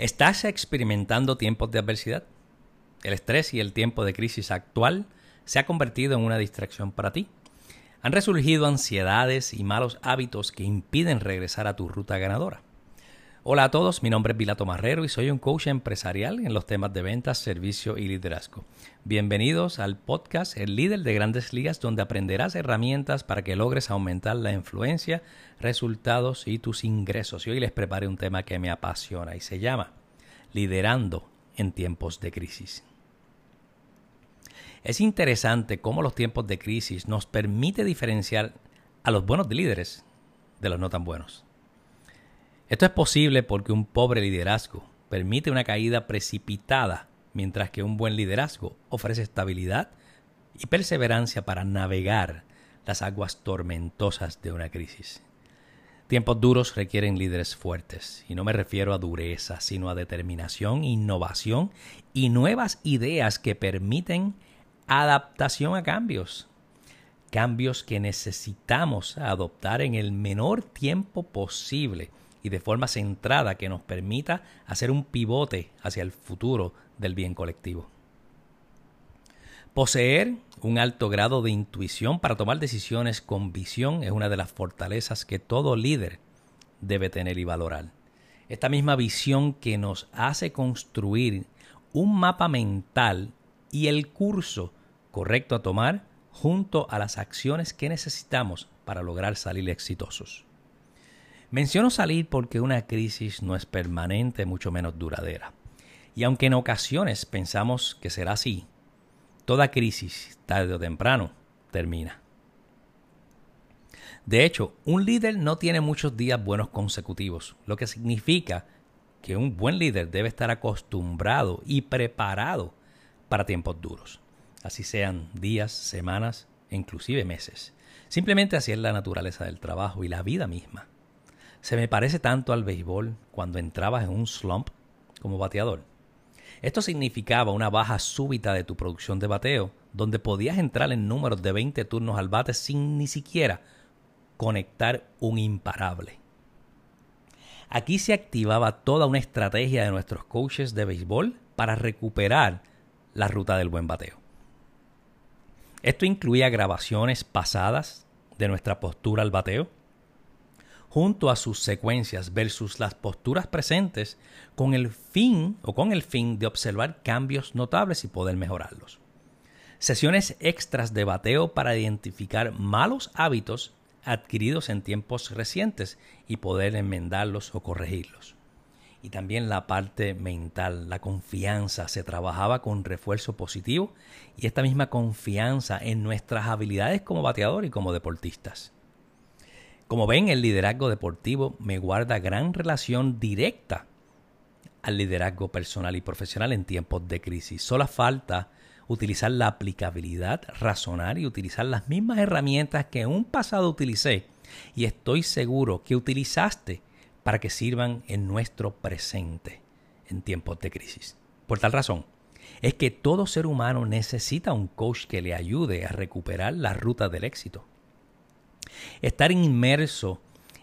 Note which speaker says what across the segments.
Speaker 1: ¿Estás experimentando tiempos de adversidad? El estrés y el tiempo de crisis actual se ha convertido en una distracción para ti. Han resurgido ansiedades y malos hábitos que impiden regresar a tu ruta ganadora. Hola a todos, mi nombre es Vilato Marrero y soy un coach empresarial en los temas de ventas, servicio y liderazgo. Bienvenidos al podcast El líder de grandes ligas donde aprenderás herramientas para que logres aumentar la influencia, resultados y tus ingresos. Y hoy les preparé un tema que me apasiona y se llama Liderando en tiempos de crisis. Es interesante cómo los tiempos de crisis nos permite diferenciar a los buenos líderes de los no tan buenos. Esto es posible porque un pobre liderazgo permite una caída precipitada, mientras que un buen liderazgo ofrece estabilidad y perseverancia para navegar las aguas tormentosas de una crisis. Tiempos duros requieren líderes fuertes, y no me refiero a dureza, sino a determinación, innovación y nuevas ideas que permiten adaptación a cambios. Cambios que necesitamos adoptar en el menor tiempo posible y de forma centrada que nos permita hacer un pivote hacia el futuro del bien colectivo. Poseer un alto grado de intuición para tomar decisiones con visión es una de las fortalezas que todo líder debe tener y valorar. Esta misma visión que nos hace construir un mapa mental y el curso correcto a tomar junto a las acciones que necesitamos para lograr salir exitosos. Menciono salir porque una crisis no es permanente, mucho menos duradera. Y aunque en ocasiones pensamos que será así, toda crisis, tarde o temprano, termina. De hecho, un líder no tiene muchos días buenos consecutivos, lo que significa que un buen líder debe estar acostumbrado y preparado para tiempos duros, así sean días, semanas e inclusive meses. Simplemente así es la naturaleza del trabajo y la vida misma. Se me parece tanto al béisbol cuando entrabas en un slump como bateador. Esto significaba una baja súbita de tu producción de bateo, donde podías entrar en números de 20 turnos al bate sin ni siquiera conectar un imparable. Aquí se activaba toda una estrategia de nuestros coaches de béisbol para recuperar la ruta del buen bateo. Esto incluía grabaciones pasadas de nuestra postura al bateo, junto a sus secuencias versus las posturas presentes con el fin o con el fin de observar cambios notables y poder mejorarlos. Sesiones extras de bateo para identificar malos hábitos adquiridos en tiempos recientes y poder enmendarlos o corregirlos. Y también la parte mental, la confianza, se trabajaba con refuerzo positivo y esta misma confianza en nuestras habilidades como bateador y como deportistas. Como ven, el liderazgo deportivo me guarda gran relación directa al liderazgo personal y profesional en tiempos de crisis. Solo falta utilizar la aplicabilidad, razonar y utilizar las mismas herramientas que en un pasado utilicé y estoy seguro que utilizaste para que sirvan en nuestro presente en tiempos de crisis. Por tal razón, es que todo ser humano necesita un coach que le ayude a recuperar la ruta del éxito. Estar inmerso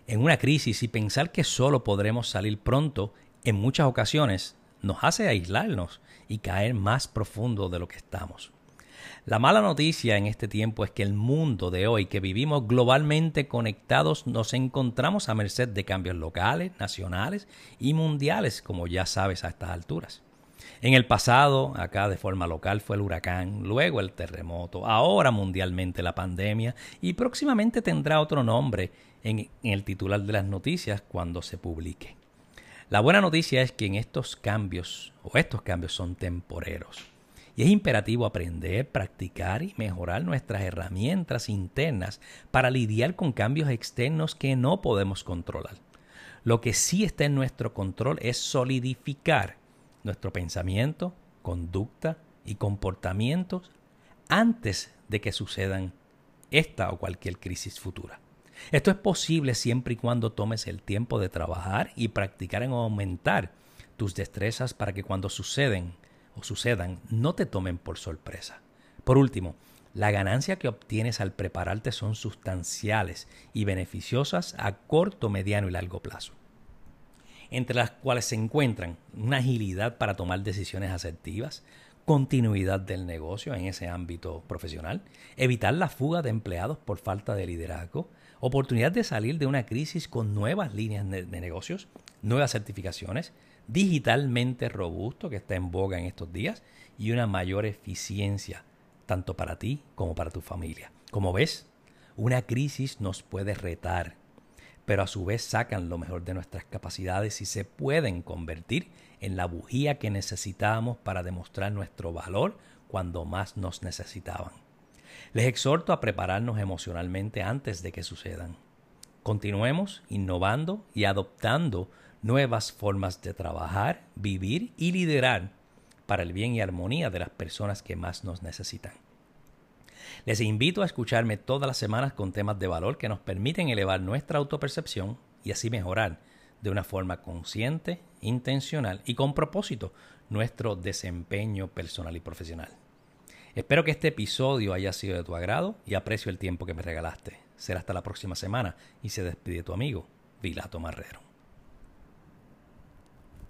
Speaker 1: en una crisis y pensar que solo podremos salir pronto en muchas ocasiones nos hace aislarnos y caer más profundo de lo que estamos. La mala noticia en este tiempo es que el mundo de hoy, que vivimos globalmente conectados, nos encontramos a merced de cambios locales, nacionales y mundiales, como ya sabes a estas alturas. En el pasado, acá de forma local fue el huracán, luego el terremoto, ahora mundialmente la pandemia y próximamente tendrá otro nombre en, el titular de las noticias cuando se publique. La buena noticia es que en estos cambios o estos cambios son temporeros y es imperativo aprender, practicar y mejorar nuestras herramientas internas para lidiar con cambios externos que no podemos controlar. Lo que sí está en nuestro control es solidificar nuestro pensamiento, conducta y comportamientos antes de que sucedan esta o cualquier crisis futura. Esto es posible siempre y cuando tomes el tiempo de trabajar y practicar en aumentar tus destrezas para que cuando suceden o sucedan no te tomen por sorpresa. Por último, la ganancia que obtienes al prepararte son sustanciales y beneficiosas a corto, mediano y largo plazo. Entre las cuales se encuentran una agilidad para tomar decisiones asertivas, continuidad del negocio en ese ámbito profesional, evitar la fuga de empleados por falta de liderazgo, oportunidad de salir de una crisis con nuevas líneas de, negocios, nuevas certificaciones, digitalmente robusto que está en boga en estos días y una mayor eficiencia tanto para ti como para tu familia. Como ves, una crisis nos puede retar, pero a su vez sacan lo mejor de nuestras capacidades y se pueden convertir en la bujía que necesitábamos para demostrar nuestro valor cuando más nos necesitaban. Les exhorto a prepararnos emocionalmente antes de que sucedan. Continuemos innovando y adoptando nuevas formas de trabajar, vivir y liderar para el bien y armonía de las personas que más nos necesitan. Les invito a escucharme todas las semanas con temas de valor que nos permiten elevar nuestra autopercepción y así mejorar de una forma consciente, intencional y con propósito nuestro desempeño personal y profesional. Espero que este episodio haya sido de tu agrado y aprecio el tiempo que me regalaste. Será hasta la próxima semana y se despide tu amigo, Vilato Marrero.